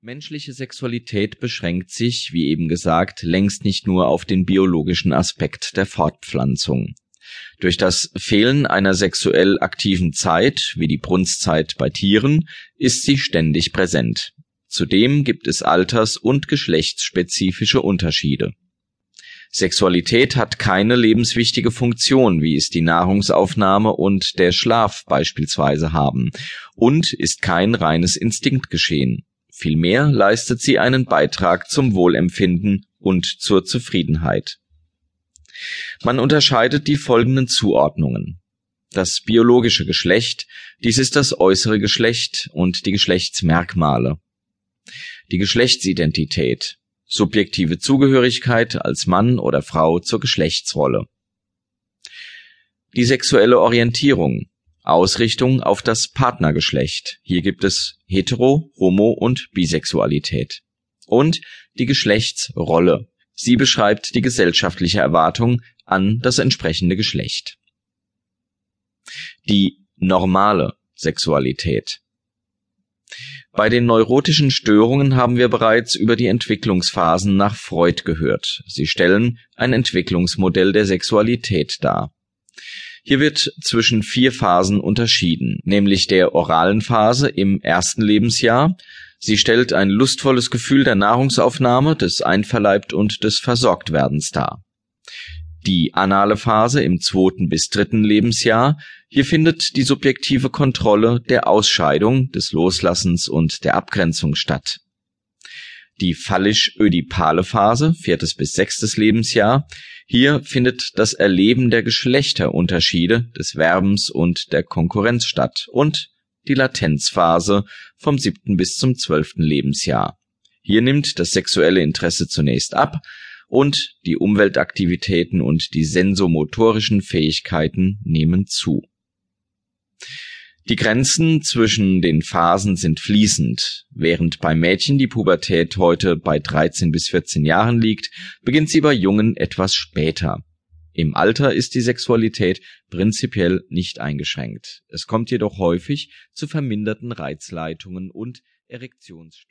Menschliche Sexualität beschränkt sich, wie eben gesagt, längst nicht nur auf den biologischen Aspekt der Fortpflanzung. Durch das Fehlen einer sexuell aktiven Zeit, wie die Brunstzeit bei Tieren, ist sie ständig präsent. Zudem gibt es alters- und geschlechtsspezifische Unterschiede. Sexualität hat keine lebenswichtige Funktion, wie es die Nahrungsaufnahme und der Schlaf beispielsweise haben, und ist kein reines Instinktgeschehen. Vielmehr leistet sie einen Beitrag zum Wohlempfinden und zur Zufriedenheit. Man unterscheidet die folgenden Zuordnungen. Das biologische Geschlecht, dies ist das äußere Geschlecht und die Geschlechtsmerkmale. Die Geschlechtsidentität, subjektive Zugehörigkeit als Mann oder Frau zur Geschlechtsrolle. Die sexuelle Orientierung, Ausrichtung auf das Partnergeschlecht. Hier gibt es Hetero, Homo und Bisexualität. Und die Geschlechtsrolle. Sie beschreibt die gesellschaftliche Erwartung an das entsprechende Geschlecht. Die normale Sexualität. Bei den neurotischen Störungen haben wir bereits über die Entwicklungsphasen nach Freud gehört. Sie stellen ein Entwicklungsmodell der Sexualität dar. Hier wird zwischen vier Phasen unterschieden, nämlich der oralen Phase im ersten Lebensjahr. Sie stellt ein lustvolles Gefühl der Nahrungsaufnahme, des Einverleibt und des Versorgtwerdens dar. Die anale Phase im zweiten bis dritten Lebensjahr. Hier findet die subjektive Kontrolle der Ausscheidung, des Loslassens und der Abgrenzung statt. Die phallisch-ödipale Phase, viertes bis sechstes Lebensjahr. Hier findet das Erleben der Geschlechterunterschiede, des Werbens und der Konkurrenz statt und die Latenzphase vom siebten bis zum zwölften Lebensjahr. Hier nimmt das sexuelle Interesse zunächst ab und die Umweltaktivitäten und die sensomotorischen Fähigkeiten nehmen zu. Die Grenzen zwischen den Phasen sind fließend. Während bei Mädchen die Pubertät heute bei 13 bis 14 Jahren liegt, beginnt sie bei Jungen etwas später. Im Alter ist die Sexualität prinzipiell nicht eingeschränkt. Es kommt jedoch häufig zu verminderten Reizleitungen und Erektionsstörungen